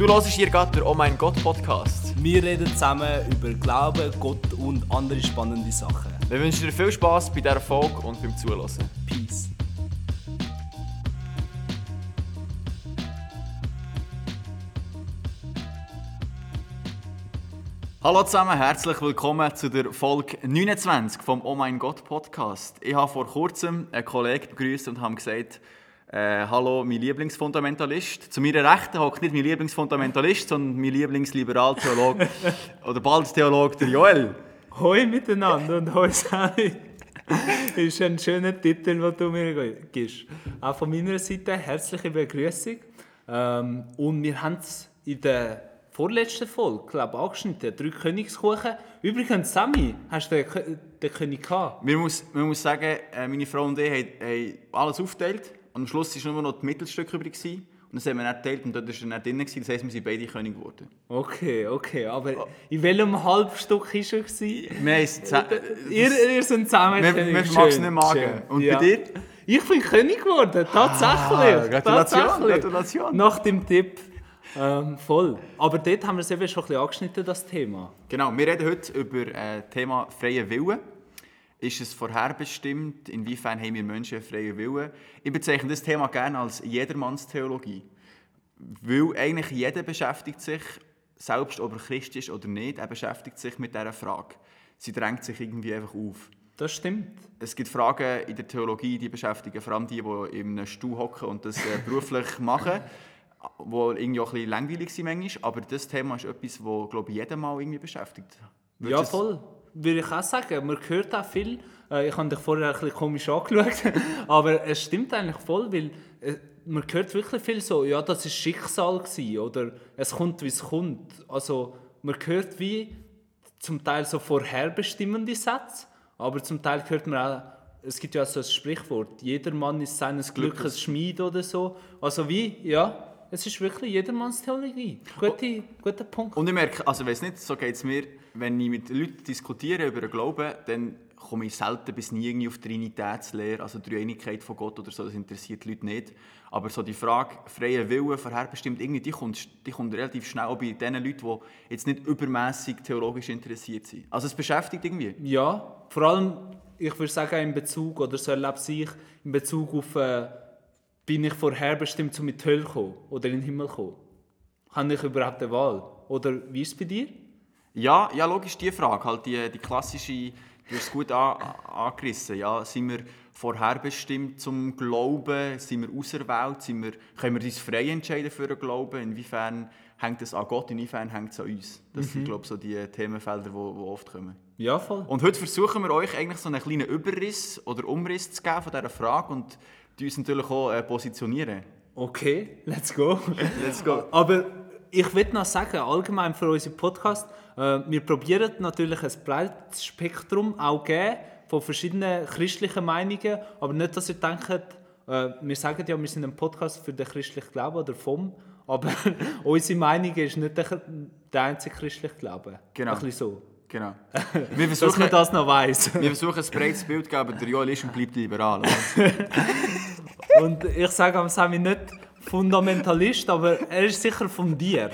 Du hörst hier gerade den Oh mein Gott Podcast. Wir reden zusammen über Glauben, Gott und andere spannende Sachen. Wir wünschen dir viel Spaß bei dieser Folge und beim Zuhören. Peace. Hallo zusammen, herzlich willkommen zu der Folge 29 vom Oh mein Gott Podcast. Ich habe vor kurzem einen Kollegen begrüßt und habe gesagt, äh, hallo, mein Lieblingsfundamentalist. Zu meiner Rechten hockt nicht mein Lieblingsfundamentalist, sondern mein Lieblingsliberaltheologe oder bald Theologe, der Joel. Hoi miteinander und hoi Sami. ist ein schöner Titel, den du mir gibst. Auch von meiner Seite herzliche Begrüßung. Ähm, und wir haben es in der vorletzten Folge, glaube ich, angeschnitten. Drei Königskuchen. Übrigens, Sami, hast du den, den König gehabt? Man muss, man muss sagen, äh, meine Frau und ich haben alles aufgeteilt. Und am Schluss war nur noch das Mittelstück übrig. Gewesen. Und das haben wir dann geteilt und dort war er dann drin. Das heisst, wir sind beide König geworden. Okay, okay. Aber in welchem Halbstück war er? Wir Ihr, ihr seid zusammen Wir- König. wir es nicht magen. Und bei dir? Ich bin König geworden, tatsächlich. Ah, Gratulation, tatsächlich. Gratulation. Nach dem Tipp. Ähm, voll. Aber dort haben wir es eben schon ein bisschen angeschnitten, das Thema. Genau, wir reden heute über äh, das Thema freie Wille. Ist es vorherbestimmt? Inwiefern haben wir Menschen einen freien Willen? Ich bezeichne das Thema gerne als Jedermannstheologie. Weil eigentlich jeder beschäftigt sich, selbst ob er Christ ist oder nicht, er beschäftigt sich mit dieser Frage. Sie drängt sich irgendwie einfach auf. Das stimmt. Es gibt Fragen in der Theologie, die beschäftigen vor allem die, die in einem Stuhl hocken und das äh, beruflich machen, wo irgendwie auch ein bisschen langweilig sind manchmal. Aber das Thema ist etwas, das, glaube ich, jeden Mal irgendwie beschäftigt. Würdest Ja, voll. Würde ich auch sagen. Man hört auch viel. Äh, Ich habe dich vorher ein bisschen komisch angeschaut. Aber es stimmt eigentlich voll, weil äh, man hört wirklich viel so, ja, das ist Schicksal gewesen, oder es kommt, wie es kommt. Also man hört wie zum Teil so vorherbestimmende Sätze, aber zum Teil hört man auch, es gibt ja so ein Sprichwort, jeder Mann ist seines Glückes. Schmied oder so. Also wie, ja, es ist wirklich jedermanns Theologie. Gute, guter Punkt. Und ich merke, also weiß nicht, so geht es mir, wenn ich mit Leuten diskutiere über den Glauben, dann komme ich selten bis nie irgendwie auf die Trinitätslehre, also die Einigkeit von Gott oder so, das interessiert die Leute nicht. Aber so die Frage, freie Wille vorherbestimmt, irgendwie, die kommt, die kommt relativ schnell bei den Leuten, die jetzt nicht übermäßig theologisch interessiert sind. Also es beschäftigt irgendwie. Ja, vor allem, ich würde sagen, in Bezug, oder so erlebe ich in Bezug auf, äh, bin ich vorherbestimmt, um in die Hölle zu kommen oder in den Himmel zu kommen? Habe ich überhaupt eine Wahl? Oder wie ist es bei dir? Ja, ja, logisch die Frage, halt die, die klassische, du hast es gut an, angerissen, ja, sind wir vorherbestimmt zum Glauben, sind wir auserwählt, sind wir, können wir uns frei entscheiden für den Glauben, inwiefern hängt es an Gott, inwiefern hängt es an uns. Das sind, glaube ich, so die Themenfelder, die, oft kommen. Ja, voll. Und heute versuchen wir euch eigentlich so einen kleinen Überriss oder Umriss zu geben von dieser Frage und die uns natürlich auch äh, positionieren. Okay, let's go. Let's go. Aber ich will noch sagen, allgemein für unseren Podcast, äh, wir probieren natürlich ein breites Spektrum auch geben von verschiedenen christlichen Meinungen, aber nicht, dass ihr denkt, äh, wir sagen ja, wir sind ein Podcast für den christlichen Glauben oder vom, aber unsere Meinung ist nicht der, der einzige christliche Glaube. Genau. Ein bisschen so. Genau. Wir Dass versuchen, man das noch weiss. wir versuchen ein breites Bild zu geben, der Joel ist und bleibt liberal. Und ich sage am Sami nicht Fundamentalist, aber er ist sicher fundiert.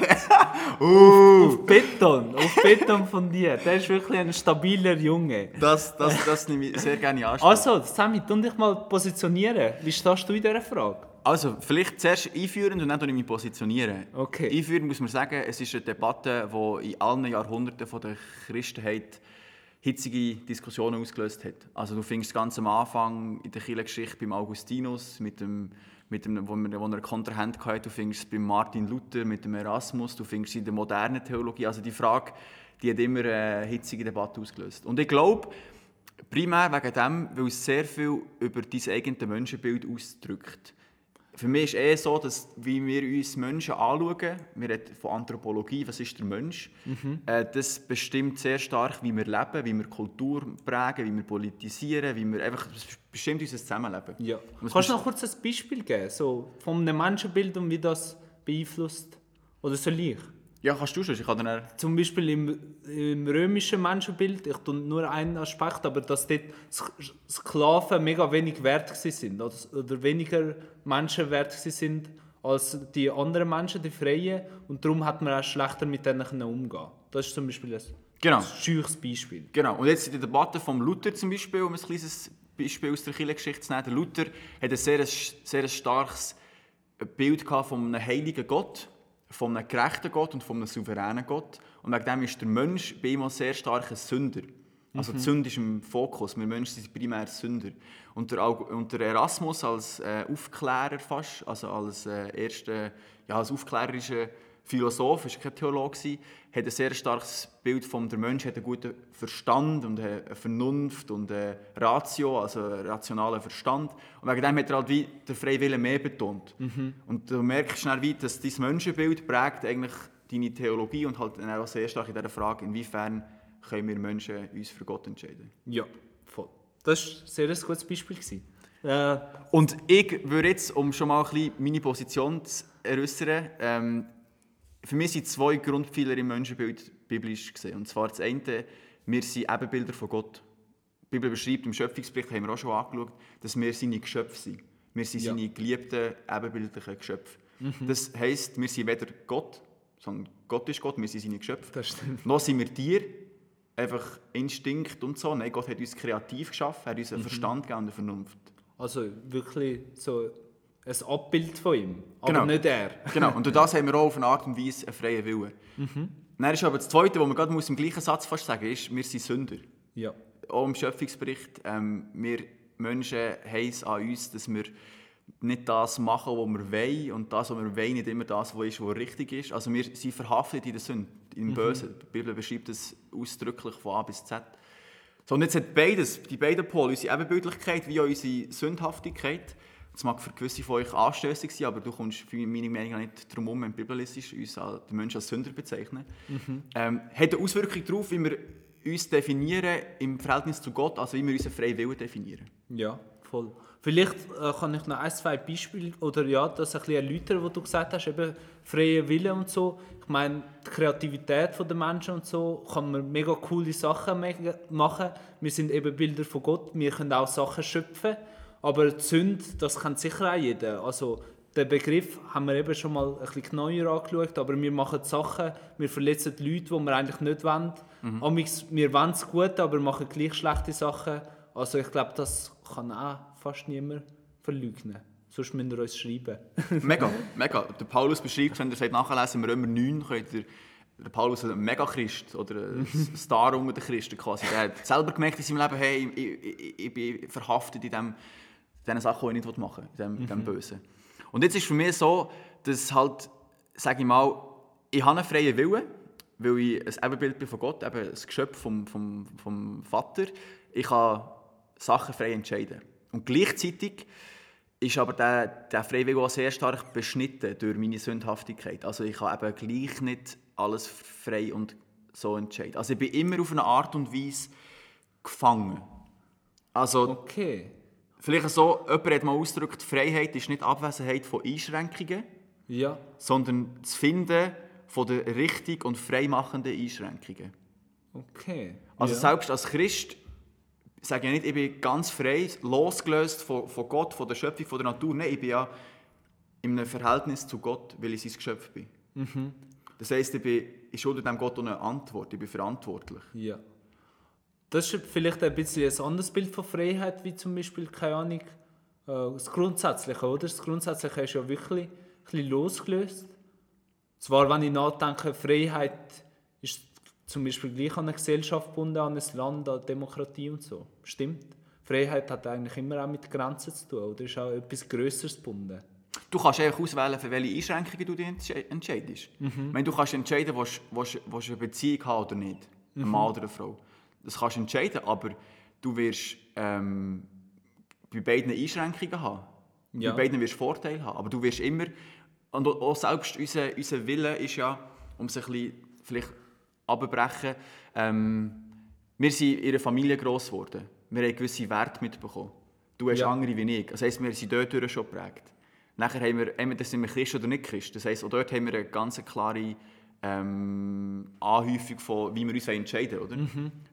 Uh. Auf Beton, auf Beton fundiert. Er ist wirklich ein stabiler Junge. Das, das, das nehme ich sehr gerne Anspruch. Also, Sami, tu dich mal positionieren. Wie stehst du in dieser Frage? Also, vielleicht zuerst einführend und dann ich mich positionieren. Okay. Einführend muss man sagen, es ist eine Debatte, die in allen Jahrhunderten von der Christenheit hitzige Diskussionen ausgelöst hat. Also du findest ganz am Anfang in der Kirchengeschichte beim Augustinus, mit dem, mit dem, wo, wir, wo er einen Kontrahent hatte, du findest es beim Martin Luther, mit dem Erasmus, du findest es in der modernen Theologie. Also die Frage, die hat immer eine hitzige Debatte ausgelöst. Und ich glaube, primär wegen dem, weil es sehr viel über dein eigenes Menschenbild ausdrückt. Für mich ist es eher so, dass wie wir uns Menschen anschauen, wir reden von Anthropologie, was ist der Mensch, äh, das bestimmt sehr stark, wie wir leben, wie wir Kultur prägen, wie wir politisieren, wie wir einfach, das bestimmt unser Zusammenleben. Ja. Kannst du noch kurz ein Beispiel geben, so von einem Menschenbild und wie das beeinflusst? Oder soll ich? Ja, kannst du schon, ich kann dann... Zum Beispiel im, im römischen Menschenbild, ich tue nur einen Aspekt, aber dass dort Sk- Sklaven mega wenig wert sind oder, oder weniger Menschen wert sind als die anderen Menschen, die Freien, und darum hat man auch schlechter mit denen umgehen. Das ist zum Beispiel ein Genau. scheuches Beispiel. Genau. Und jetzt in der Debatte von Luther zum Beispiel, um ein kleines Beispiel aus der Kirchengeschichte zu nehmen. Luther hat ein sehr, sehr starkes Bild von einem heiligen Gott, von einem gerechten Gott und von einem souveränen Gott. Und wegen dem ist der Mensch bei ihm auch sehr stark ein Sünder. Also die Sünde ist im Fokus. Wir Menschen sind primär Sünder. Und der, und der Erasmus als äh, Aufklärer fast, also als äh, erster, ja, als aufklärerischer Philosoph, ist kein Theologe, hat ein sehr starkes Bild von der Mensch, hat einen guten Verstand und eine Vernunft und eine Ratio, also einen rationalen Verstand. Und wegen dem hat er halt wie den freien Willen mehr betont. Und du merkst schnell wie, dass dein Menschenbild prägt eigentlich deine Theologie und halt dann auch sehr stark in dieser Frage, inwiefern können wir Menschen uns für Gott entscheiden. Ja, voll. Das war sehr ein gutes Beispiel. gewesen. Äh, Und ich würde jetzt, um schon mal ein bisschen meine Position zu äußern, ähm, für mich sind zwei Grundpfeiler im Menschenbild biblisch gesehen. Und zwar das eine, wir sind Ebenbilder von Gott. Die Bibel beschreibt, im Schöpfungsbericht haben wir auch schon angeschaut, dass wir seine Geschöpfe sind. Wir sind Ja. seine geliebten, ebenbildlichen Geschöpfe. Das heisst, wir sind weder Gott, sondern Gott ist Gott, wir sind seine Geschöpfe. das stimmt. Noch sind wir Tiere, einfach Instinkt und so. Nein, Gott hat uns kreativ geschaffen, er hat uns einen Verstand gegeben und eine Vernunft. Also wirklich so ein Abbild von ihm, aber Genau. nicht er. Genau, und durch das haben wir auch auf eine Art und Weise einen freien Willen. Dann ist aber das Zweite, was man gerade muss im gleichen Satz fast sagen ist, wir sind Sünder. Ja. Auch im Schöpfungsbericht, ähm, wir Menschen haben es an uns, dass wir nicht das machen, was wir wollen und das, was wir wollen, nicht immer das, was ist, was richtig ist. Also wir sind verhaftet in der Sünde, im Bösen. Die Bibel beschreibt das ausdrücklich von A bis Z. So, und jetzt hat beides, die beiden Pole, unsere Ebenbildlichkeit wie auch unsere Sündhaftigkeit, das mag für gewisse von euch anstößig sein, aber du kommst für meine Meinung nach nicht darum herum, wenn die Bibel ist, uns als- den Menschen als Sünder bezeichnen, ähm, hat eine Auswirkung darauf, wie wir uns definieren im Verhältnis zu Gott, also wie wir unseren freien Willen definieren. Ja, voll. Vielleicht äh, kann ich noch ein, zwei Beispiele oder ja, das ein bisschen erläutern, was du gesagt hast, eben freie Wille und so. Ich meine, die Kreativität der Menschen und so kann man mega coole Sachen machen. Wir sind eben Bilder von Gott, wir können auch Sachen schöpfen, aber die Sünde, das kennt sicher auch jeder. Also den Begriff haben wir eben schon mal ein bisschen genauer angeschaut, aber wir machen Sachen, wir verletzen die Leute, die wir eigentlich nicht wollen. Amix, wir wollen es gut, aber machen gleich schlechte Sachen. Also ich glaube, das kann auch fast niemand verleugnen. Sonst müsst ihr uns schreiben. Mega, mega. Der Paulus beschreibt, wenn ihr es nachlesen im Römer 9, könnt ihr der Paulus ein Mega-Christ oder ein Star unter den Christen quasi. Der hat selber gemerkt in seinem Leben, hey, ich, ich, ich bin verhaftet in dem, diesen Sachen, die ich nicht machen will, in in dem Bösen. Und jetzt ist für mich so, dass halt, sage ich mal, ich habe einen freien Willen, weil ich ein Ebenbild bin von Gott, eben ein Geschöpf vom, vom, vom Vater. Ich kann Sachen frei entscheiden. Und gleichzeitig ist aber der, der freie Wille auch sehr stark beschnitten durch meine Sündhaftigkeit. Also ich kann eben gleich nicht alles frei und so entscheiden. Also ich bin immer auf eine Art und Weise gefangen. Also Okay. Vielleicht so, jemand hat mal ausgedrückt, Freiheit ist nicht Abwesenheit von Einschränkungen, Ja. sondern das Finden von der richtig und freimachenden Einschränkungen. Okay. Also ja. selbst als Christ sage ich nicht, ich bin ganz frei, losgelöst von, von Gott, von der Schöpfung, von der Natur. Nein, ich bin ja in einem Verhältnis zu Gott, weil ich sein Geschöpf bin. Das heisst, ich, bin, ich schulde dem Gott eine Antwort, ich bin verantwortlich. Ja. Das ist vielleicht ein bisschen ein anderes Bild von Freiheit, wie zum Beispiel, keine Ahnung, äh, das Grundsätzliche, oder? Das Grundsätzliche ist ja wirklich ein bisschen losgelöst. Zwar, wenn ich nachdenke, Freiheit ist zum Beispiel gleich an eine Gesellschaft gebunden, an ein Land, an Demokratie und so. Stimmt. Freiheit hat eigentlich immer auch mit Grenzen zu tun, oder ist auch etwas Grösseres gebunden. Du kannst einfach auswählen, für welche Einschränkungen du dich entsche- entscheidest. Wenn du kannst entscheiden, willst du eine Beziehung haben oder nicht, ein Mann oder eine Frau. Das kannst du entscheiden, aber du wirst ähm, bei beiden Einschränkungen haben. Ja. Bei beiden wirst du Vorteile haben, aber du wirst immer, und auch selbst unser, unser Wille ist ja, um es ein bisschen vielleicht abzubrechen, ähm, wir sind in einer Familie gross geworden. Wir haben gewisse Werte mitbekommen. Du hast Ja. andere wie ich. Das heisst, wir sind dort schon geprägt. Nachher haben wir, entweder sind wir Christ oder nicht Christ. Das heisst, auch dort haben wir eine ganz klare ähm, Anhäufung von, wie wir uns entscheiden oder?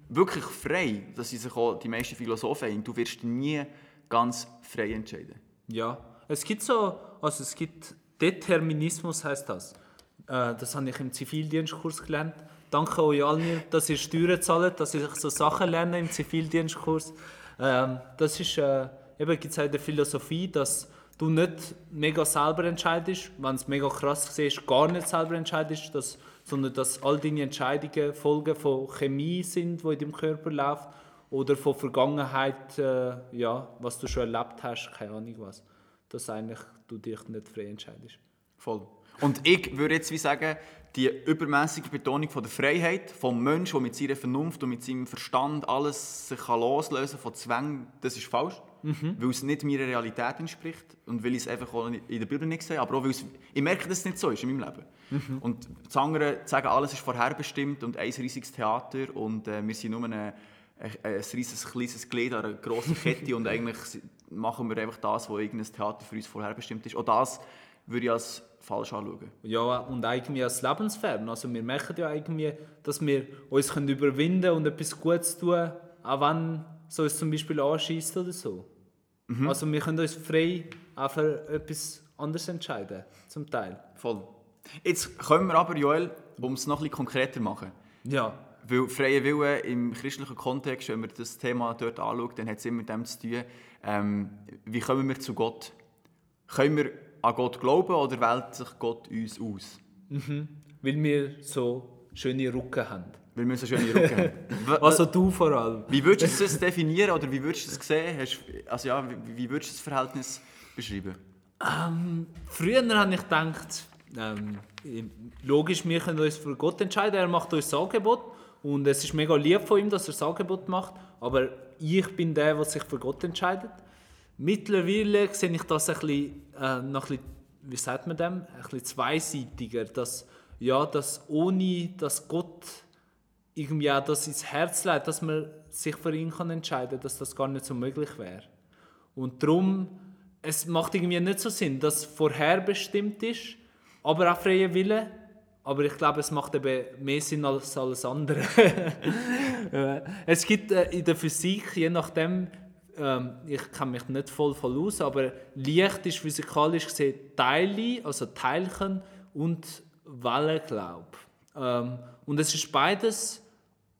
Wirklich frei, das sind sich auch die meisten Philosophen einig. Du wirst nie ganz frei entscheiden. Ja, es gibt so, also es gibt Determinismus heißt das. Äh, das habe ich im Zivildienstkurs gelernt. Danke euch allen, dass ihr Steuern zahlt, dass ich so Sachen lerne im Zivildienstkurs. Ähm, das ist, äh, eben gibt es auch in der Philosophie, dass du nicht mega selber entscheidest, wenn es mega krass siehst, gar nicht selber entscheidest, dass, sondern dass all deine Entscheidungen Folgen von Chemie sind, die in deinem Körper läuft, oder von Vergangenheit, äh, ja, was du schon erlebt hast, keine Ahnung was. Dass eigentlich du dich nicht frei entscheidest. Voll. Und ich würde jetzt wie sagen, die übermäßige Betonung von der Freiheit vom Menschen, der mit seiner Vernunft und mit seinem Verstand alles sich kann loslösen von Zwängen, das ist falsch. Mhm. Weil es nicht meiner Realität entspricht und weil ich es einfach auch in der Bibel nicht sehe, aber auch weil es, ich merke, dass es nicht so ist in meinem Leben. Mhm. Und das andere sagen, alles ist vorherbestimmt und ein riesiges Theater und äh, wir sind nur eine, ein, ein riesiges kleines Glied an einer grossen Kette und eigentlich machen wir einfach das, was irgendein Theater für uns vorherbestimmt ist. Auch das würde ich als falsch anschauen. Ja, und irgendwie als lebensfern. Also wir merken ja irgendwie, dass wir uns können überwinden können und etwas Gutes tun, auch wenn so es zum Beispiel anschießt oder so. Mhm. Also wir können uns frei auch für etwas anderes entscheiden, zum Teil. Voll. Jetzt kommen wir aber, Joel, um es noch ein bisschen konkreter machen. Ja. Weil freie Wille im christlichen Kontext, wenn man das Thema dort anschaut, dann hat es immer mit dem zu tun, ähm, wie kommen wir zu Gott? Können wir an Gott glauben oder wählt sich Gott uns aus? Mhm. Weil wir so schöne Rücken haben. Weil wir so schöne Rücken haben. also du vor allem. Wie würdest du das definieren oder wie würdest du das sehen? Also ja, wie, wie würdest du das Verhältnis beschreiben? Ähm, früher habe ich gedacht, ähm, logisch, wir können uns für Gott entscheiden, er macht uns das Angebot und es ist mega lieb von ihm, dass er das Angebot macht, aber ich bin der, der sich für Gott entscheidet. Mittlerweile sehe ich das ein bisschen, äh, noch ein bisschen, wie sagt man dem, ein bisschen zweiseitiger, dass, ja, dass ohne, dass Gott irgendwie auch das ins Herz legt, dass man sich für ihn kann entscheiden kann, dass das gar nicht so möglich wäre. Und darum, es macht irgendwie nicht so Sinn, dass vorherbestimmt ist, aber auch freie Wille. Aber ich glaube, es macht eben mehr Sinn als alles andere. es gibt äh, in der Physik, je nachdem, ähm, ich kenne mich nicht voll voll aus, aber Licht ist physikalisch gesehen Teile, also Teilchen und Wellen, glaube ähm, Und es ist beides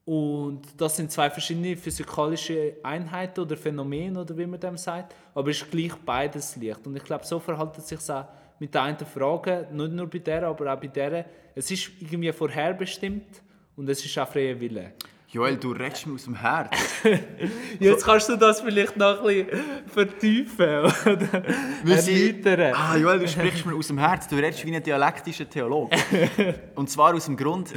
und das sind zwei verschiedene physikalische Einheiten oder Phänomene oder wie man dem sagt, aber es ist gleich beides Licht. Und ich glaube, so verhält es sich auch mit der einen Frage, nicht nur bei der, aber auch bei der. Es ist irgendwie vorherbestimmt und es ist auch freier Wille. Joel, du redest mir aus dem Herz. Jetzt kannst du das vielleicht noch ein bisschen vertiefen oder erläutern. Ah, Joel, du sprichst mir aus dem Herz. Du redest wie ein dialektischer Theologe. Und zwar aus dem Grund,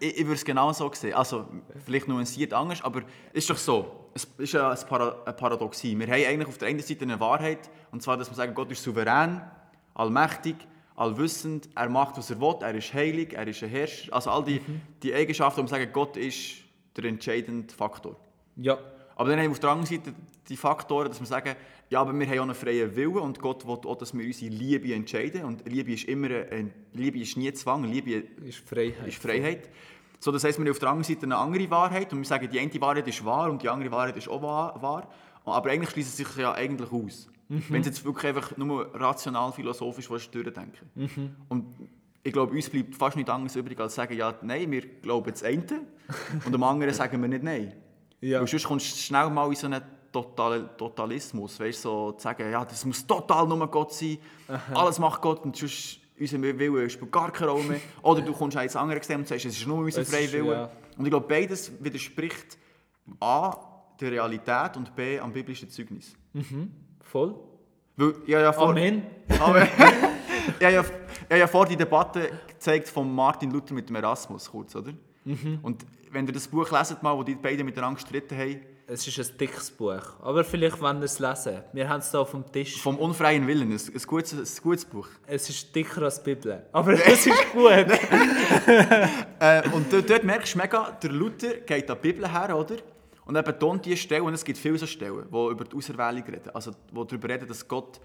ich, ich würde es genau so sehen. Also, vielleicht nuanciert anders, aber es ist doch so. Es ist ja ein, Para eine Paradoxie. Wir haben eigentlich auf der einen Seite eine Wahrheit, und zwar, dass wir sagen, Gott ist souverän, allmächtig, allwissend, er macht, was er will, er ist heilig, er ist ein Herrscher. Also all die, mhm. die Eigenschaften, um zu sagen, Gott ist der entscheidende Faktor. Ja. Aber dann haben wir auf der anderen Seite die Faktoren, dass wir sagen, ja, aber wir haben auch einen freien Willen und Gott will auch, dass wir unsere Liebe entscheiden. Und Liebe ist immer, ein, Liebe ist nie Zwang, Liebe ist Freiheit. Ist Freiheit. So, das heisst, wir haben auf der anderen Seite eine andere Wahrheit und wir sagen, die eine Wahrheit ist wahr und die andere Wahrheit ist auch wahr. Aber eigentlich schließen sie sich ja eigentlich aus. Mhm. Wenn sie jetzt wirklich einfach nur rational, philosophisch durchdenken. Mhm. Und ich glaube, uns bleibt fast nichts anderes übrig, als zu sagen, ja, nein, wir glauben das eine und dem anderen sagen wir nicht nein. Ja. Weil sonst kommst du schnell mal in so einen Total Totalismus, weißt so zu sagen, ja, das muss total nur Gott sein, Aha. alles macht Gott und sonst unser Wille spielt gar keine Rolle mehr. Oder du kommst ins andere Extrem und sagst, es ist nur unser freier Wille. Ja. Und ich glaube, beides widerspricht A, der Realität und B, am biblischen Zeugnis. Mhm. Voll. Weil, ja, ja, vor, Amen. Amen. ja, ja, ja, ja, vor die Debatte gezeigt von Martin Luther mit dem Erasmus, kurz, oder? Mhm. Und wenn ihr das Buch leset, mal, wo die beiden miteinander gestritten haben. Es ist ein dickes Buch, aber vielleicht wollen wir es lesen. Wir haben es hier auf dem Tisch. Vom unfreien Willen, ein, ein, gutes, ein gutes Buch. Es ist dicker als die Bibel, aber es ist gut. äh, und dort, dort merkst du mega, der Luther geht an die Bibel her, oder? Und er betont diese Stelle, und es gibt viele so Stellen, die über die Auserwählung reden. Also, die darüber reden, dass Gott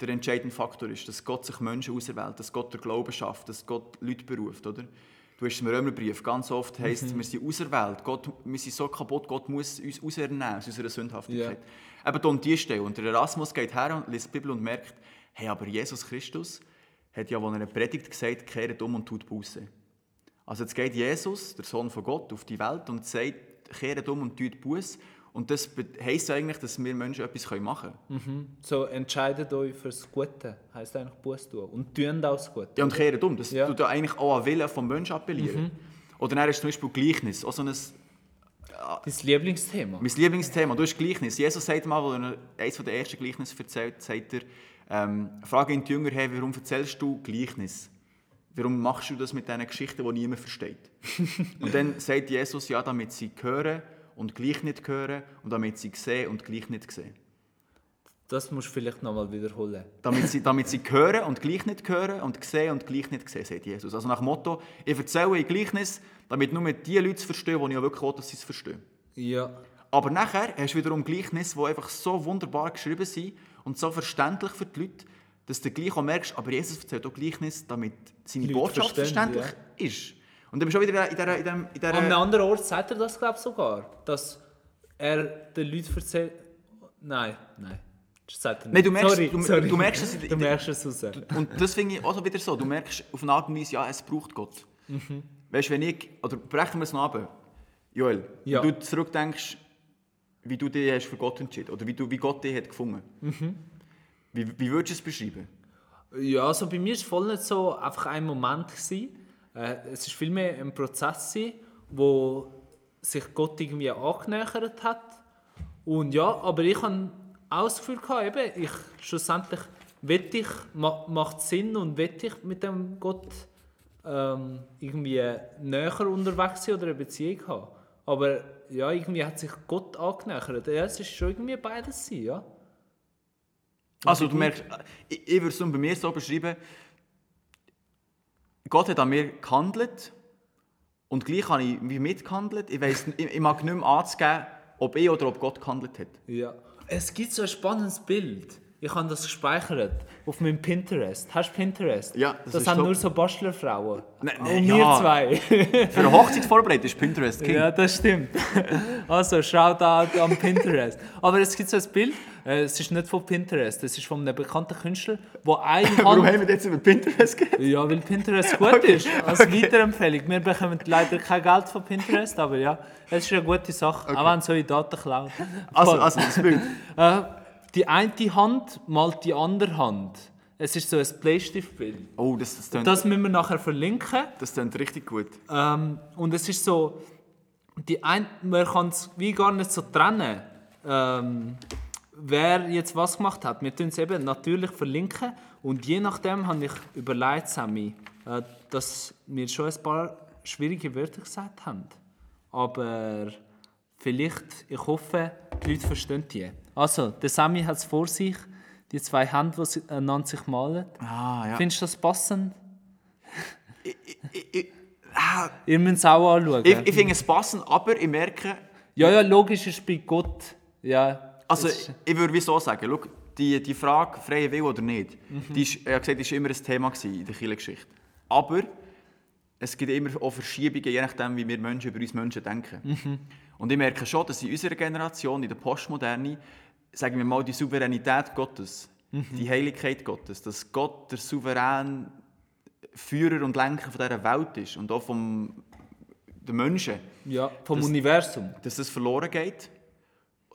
der entscheidende Faktor ist, dass Gott sich Menschen auserwählt, dass Gott der Glauben schafft, dass Gott Leute beruft, oder? Du hast im Römerbrief, ganz oft heisst mhm. wir sind auserwählt, Gott, wir sind so kaputt, Gott muss uns ausernehmen aus unserer Sündhaftigkeit. Ja. Eben an diese Stelle. Und der Erasmus geht her und liest die Bibel und merkt, hey, aber Jesus Christus hat ja, als er eine Predigt gesagt, kehrt um und tut Buße. Also jetzt geht Jesus, der Sohn von Gott, auf die Welt und sagt, kehrt um und tut Buße. Und das heisst eigentlich, dass wir Menschen etwas machen können. Mhm. So entscheidet euch fürs Gute, heisst eigentlich Buß tun. Und tun auch das Gute. Ja, und kehrt um. Das Ja. tut ja eigentlich auch an Willen vom Menschen appellieren. Oder dann ist zum Beispiel Gleichnis, auch so ein, Dein Lieblingsthema. mein Lieblingsthema. Du hast Gleichnis. Jesus sagt mal, als er eines der ersten Gleichnisse erzählt, sagt er, ähm, frage ihn die Jünger, hey, warum erzählst du Gleichnis? Warum machst du das mit diesen Geschichten, die niemand versteht? und dann sagt Jesus, ja, damit sie hören und gleich nicht hören und damit sie sehen und gleich nicht sehen. Das musst du vielleicht nochmal wiederholen. Damit sie, damit sie hören und gleich nicht hören und sehen und gleich nicht sehen, sagt Jesus. Also nach dem Motto, ich erzähle ein Gleichnis, damit nur die Leute es verstehen, die ich auch wirklich will, dass sie es verstehen. Ja. Aber nachher hast du wiederum Gleichnisse, die einfach so wunderbar geschrieben sind und so verständlich für die Leute, dass du gleich auch merkst, aber Jesus erzählt auch Gleichnis, damit seine Botschaft verständlich ist. Und dann bist du auch wieder in dieser... In dieser, in dieser An einem anderen Ort sagt er das, glaube ich, sogar. Dass er den Leuten erzählt... Nein, nein. Das sagt er nicht. Nein, du merkst- sorry, du- sorry. du merkst es in- Du merkst es raus. Und das finde ich auch so wieder so. Du merkst auf eine Art und Weise, ja, es braucht Gott. Mhm. Weißt du, wenn ich, oder brechen wir es noch ab, Joel, Ja. wenn du zurückdenkst, wie du dich hast für Gott entschieden oder wie, du, wie Gott dich hat gefunden. Mhm. Wie, wie würdest du es beschreiben? Ja, also bei mir war es voll nicht so einfach ein Moment. Gewesen. Äh, es war vielmehr ein Prozess, gewesen, wo sich Gott irgendwie angenähert hat. Und ja, aber ich hatte auch das Gefühl, gehabt, eben, ich, schlussendlich will ich, ma, macht Sinn und will ich mit dem Gott ähm, irgendwie näher unterwegs sein oder eine Beziehung haben. Aber ja, irgendwie hat sich Gott angenähert. Ja, es ist schon irgendwie beides sein, ja. Also du merkst, ich, ich würde es bei mir so beschreiben, Gott hat an mir gehandelt und gleich habe ich wie mitgehandelt. Ich, weiss, ich, ich mag nicht mehr anzugeben, ob ich oder ob Gott gehandelt hat. Ja. Es gibt so ein spannendes Bild. Ich habe das gespeichert auf meinem Pinterest. Hast du Pinterest? Ja, das das, haben top. nur so Bastlerfrauen. Nein, Und nein, wir ja. zwei. Für eine Hochzeit vorbereitet ist Pinterest King. ja, das stimmt. Also, Shoutout an Pinterest. Aber es gibt so ein Bild, es ist nicht von Pinterest, es ist von einem bekannten Künstler, wo eine Warum Hand... haben wir jetzt über Pinterest geredet? Ja, weil Pinterest gut ist. Als Weiterempfehlung. Wir bekommen leider kein Geld von Pinterest, aber ja, es ist eine gute Sache, auch wenn so in Daten klauen. Also, Voll. also das Bild. Äh, die eine Hand malt die andere Hand. Es ist so ein Bleistiftbild. Oh, das, das, tönt, Das müssen wir nachher verlinken. das tönt richtig gut. Ähm, und es ist so, die ein, man kann es wie gar nicht so trennen, ähm, wer jetzt was gemacht hat. Wir tun es eben natürlich verlinken und je nachdem habe ich überlegt, Sammy, äh, dass wir schon ein paar schwierige Wörter gesagt haben. Aber vielleicht, ich hoffe, die Leute verstehen die. Also, der Sammy hat es vor sich, die zwei Hände, die sie- einander sich malen. Ah, ja. Findest du das passend? Ich, ich, ah, Ihr müsst es auch anschauen. ich, ich finde es passend, aber ich merke, Ja, ja, logisch ist bei Gott. Ja. Also ich würde wie so sagen, schau, die, die Frage, freie Will oder nicht, die ist, ich habe gesagt, war immer ein Thema in der Kirchengeschichte. Aber es gibt immer auch Verschiebungen, je nachdem, wie wir Menschen über uns Menschen denken. Und ich merke schon, dass in unserer Generation, in der Postmoderne, sagen wir mal, die Souveränität Gottes, die Heiligkeit Gottes, dass Gott der souverän Führer und Lenker von dieser Welt ist und auch vom den Menschen, ja, vom das- Universum. dass das verloren geht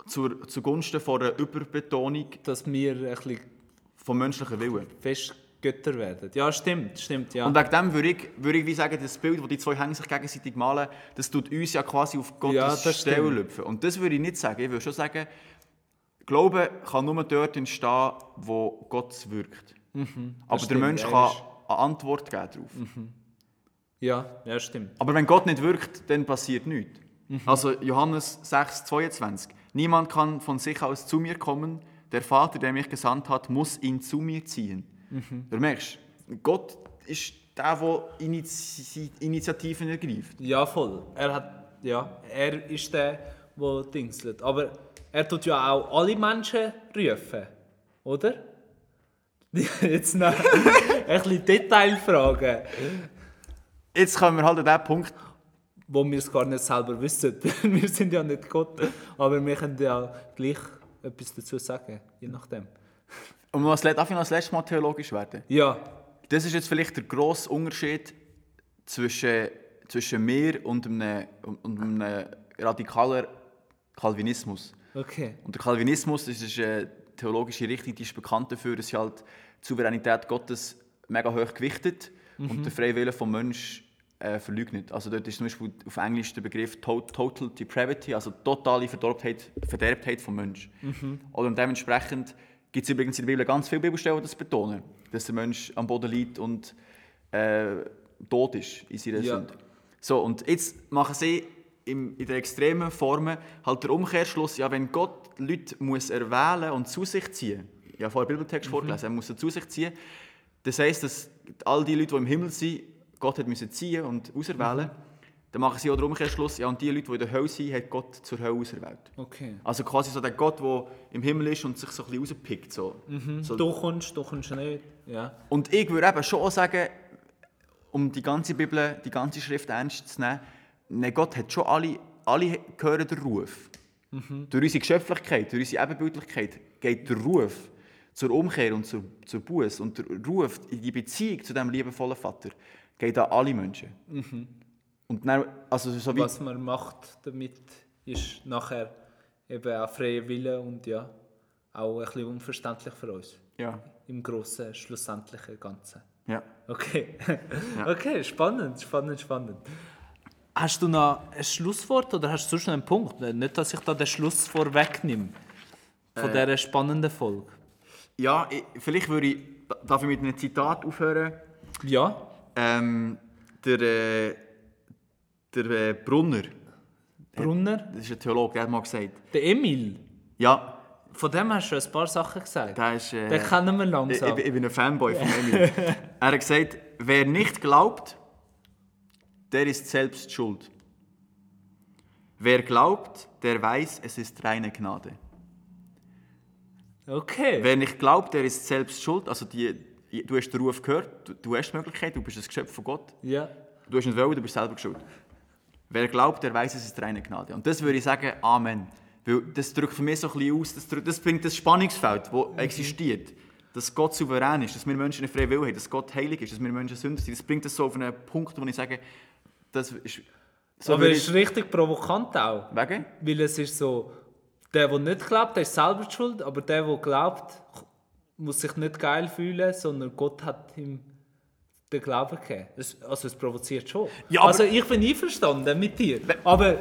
zur, zugunsten von einer Überbetonung Dass wir ein bisschen vom menschlichen Willen. fest Götter werden. Ja, stimmt, stimmt, ja. Und wegen dem würde ich, würde ich wie sagen, das Bild, das die zwei Hänge sich gegenseitig malen, das tut uns ja quasi auf Gottes Ja, Stelle lüpfen. Und das würde ich nicht sagen. Ich würde schon sagen, Glaube kann nur dort entstehen, wo Gott wirkt. Aber der Mhm. stimmt, Mensch er kann eine Antwort geben darauf. ja, ja, stimmt. Aber wenn Gott nicht wirkt, dann passiert nichts. Mhm. Also Johannes 6, 22. Niemand kann von sich aus zu mir kommen. Der Vater, der mich gesandt hat, muss ihn zu mir ziehen. Mhm. Du merkst, Gott ist der, der Initi Initiativen ergreift. Ja, voll. Er hat, ja, er ist der, der dingselt. Aber er tut ja auch alle Menschen rufen, oder? Jetzt noch ein bisschen Detailfragen, Jetzt kommen wir halt an den Punkt, wo wir es gar nicht selber wissen. wir sind ja nicht Gott, aber wir können ja gleich etwas dazu sagen, je nachdem. das, Let- darf ich noch das letzte Mal theologisch werden? Ja, das ist jetzt vielleicht der grosse Unterschied zwischen, zwischen mir und einem, und einem radikalen Calvinismus. Okay. Und der Calvinismus das ist eine theologische Richtung, die ist bekannt dafür, dass sie halt die Souveränität Gottes mega hoch gewichtet und den freien Willen vom Menschen äh, verleugnet. Also dort ist zum Beispiel auf Englisch der Begriff to Total Depravity, also totale Verderbtheit, Verderbtheit vom Menschen. Oder und dementsprechend gibt es übrigens in der Bibel ganz viele Bibelstellen, die das betonen, dass der Mensch am Boden liegt und äh, tot ist in seiner Ja. Sünde. So, und jetzt machen sie im, in der extremen Form halt der Umkehrschluss, ja, wenn Gott Leute muss erwählen und zu sich ziehen, ich habe vorher Bibeltext vorgelesen, er muss sie zu sich ziehen, das heisst, dass all die Leute, die im Himmel sind, Gott hat müssen ziehen und auserwählen, dann machen sie auch den Umkehrschluss, ja, und die Leute, die in der Hölle sind, hat Gott zur Hölle auserwählt. Okay. Also quasi so der Gott, der im Himmel ist und sich so ein bisschen rauspickt. So. so. Du kommst, du kommst nicht. Ja. Und ich würde eben schon sagen, um die ganze Bibel, die ganze Schrift ernst zu nehmen, nein, Gott hat schon alle, alle hören den Ruf. Durch unsere Geschöpflichkeit, durch unsere Ebenbildlichkeit geht der Ruf zur Umkehr und zur, zur Buße und der Ruf in die Beziehung zu diesem liebevollen Vater geht an alle Menschen. Und dann, also so Was man macht damit, ist nachher eben auch freie Wille und ja, auch ein bisschen unverständlich für uns. ja, Im grossen, schlussendlichen Ganzen. ja. Okay. Okay, spannend, spannend, spannend. Hast du noch ein Schlusswort oder hast du sonst noch einen Punkt? Nicht, dass ich da den Schluss vorwegnehme von Äh. dieser spannenden Folge. Ja, ich, vielleicht würde ich, darf ich mit einem Zitat aufhören? Ja, Ähm, der äh, der äh, Brunner, Brunner, das ist ein Theologe, der hat mal gesagt, der Emil, ja, von dem hast du ein paar Sachen gesagt. der ist... Äh, Den kennen wir langsam. ich, ich bin ein Fanboy von Emil. er hat gesagt, wer nicht glaubt, der ist selbst schuld. Wer glaubt, der weiß, es ist reine Gnade. Okay. Wer nicht glaubt, der ist selbst schuld. Also die, du hast den Ruf gehört, du, du hast die Möglichkeit, du bist ein Geschöpf von Gott. Ja. Du hast nicht wollen, du bist selber schuld. Wer glaubt, der weiß, es ist reine Gnade. Und das würde ich sagen, Amen. Weil das drückt für mich so ein bisschen aus, das, das bringt das Spannungsfeld, das existiert. Dass Gott souverän ist, dass wir Menschen einen freien Willen haben, dass Gott heilig ist, dass wir Menschen Sünder sind. Das bringt das so auf einen Punkt, wo ich sage, das ist... So Aber es ist richtig provokant auch. Wegen? Weil es ist so, der, der nicht glaubt, der ist selber schuld, aber der, der glaubt, muss sich nicht geil fühlen, sondern Gott hat ihm den Glauben gegeben. Es, also es provoziert schon. Ja, also ich bin einverstanden mit dir. Aber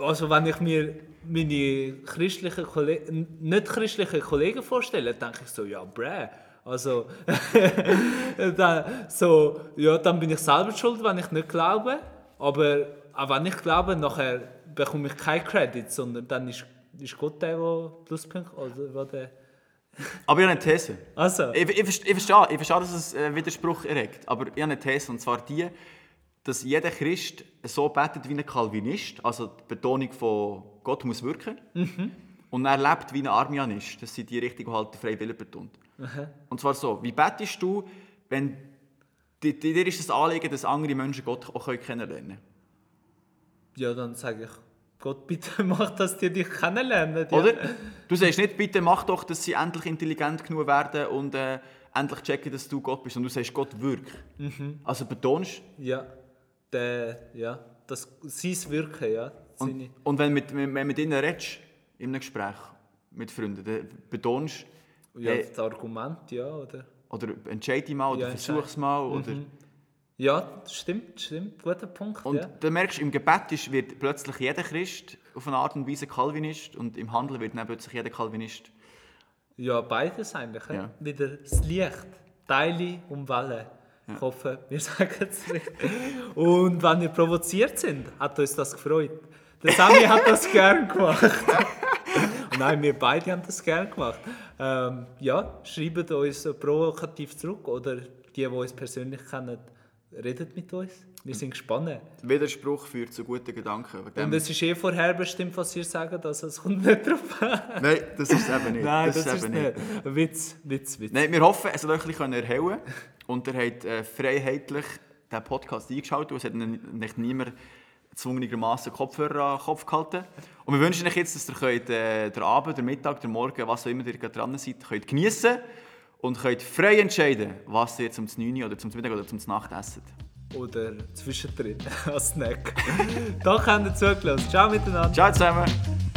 also wenn ich mir meine christlichen Kollegen, nicht christlichen Kollegen vorstelle, denke ich so, ja, bräh. Also, dann, so, ja, dann bin ich selber schuld, wenn ich nicht glaube. Aber auch wenn ich glaube, nachher bekomme ich keinen Credit, sondern dann ist, ist Gott der, der Pluspunkt wo der, Aber ich habe eine These. also, Ich, ich, ich, verstehe, ich verstehe, dass es einen Widerspruch erregt. Aber ich habe eine These, und zwar die, dass jeder Christ so betet wie ein Calvinist, also die Betonung von Gott muss wirken, und er lebt wie ein Armianist. Das sind die Richtung, die halt den freien Willen betont. Und zwar so, wie betest du, wenn di- di- dir ist das Anliegen, dass andere Menschen Gott auch kennenlernen können? ja, dann sage ich, Gott, bitte mach, dass die dich kennenlernen. Ja. Oder? Du sagst nicht, bitte mach doch, dass sie endlich intelligent genug werden und äh, endlich checken, dass du Gott bist. Und du sagst, Gott wirkt. Also betonst Ja, der, ja, das, sein Wirken, ja. Und, und wenn, mit, wenn, mit ihnen redest, in einem Gespräch mit Freunden, dann betonst ja, hey, das Argument, ja, oder? oder entscheide dich mal oder Ja, versuch es mal. Oder, Ja, stimmt, stimmt, guter Punkt, und ja. dann merkst du, im Gebet ist, wird plötzlich jeder Christ auf eine Art und Weise Calvinist und im Handeln wird dann plötzlich jeder Calvinist. Ja, beides eigentlich. Ja. Ja. Wieder das Licht, Teile und Wellen. Ich hoffe, wir sagen es richtig. Und wenn wir provoziert sind, hat uns das gefreut. Der Sami hat das gern gemacht. Nein, wir beide haben das gern gemacht. Ähm, ja, schreibt uns provokativ zurück oder die, die uns persönlich kennen, redet mit uns. Wir sind gespannt. Widerspruch führt zu guten Gedanken. Und es ist eh vorherbestimmt, was ihr sagt, also es kommt nicht drauf an. Nein, das ist es eben nicht. Nein, das, es ist nicht. Witz, Witz, Witz. Nein, wir hoffen, es hat euch ein bisschen erhellen und ihr habt äh, freiheitlich den Podcast eingeschaltet und es hat nicht niemand zwungenermaßen Kopfhörer an den Kopf gehalten. Und wir wünschen euch jetzt, dass ihr könnt, äh, den Abend, den Mittag, den Morgen, was auch immer ihr gerade dran seid, könnt geniessen und könnt frei entscheiden, was ihr zum 9 oder zum Mittag oder zum Nacht esst. Oder zwischendrin als Snack. Danke, habt ihr zugelassen. Ciao miteinander. Ciao zusammen!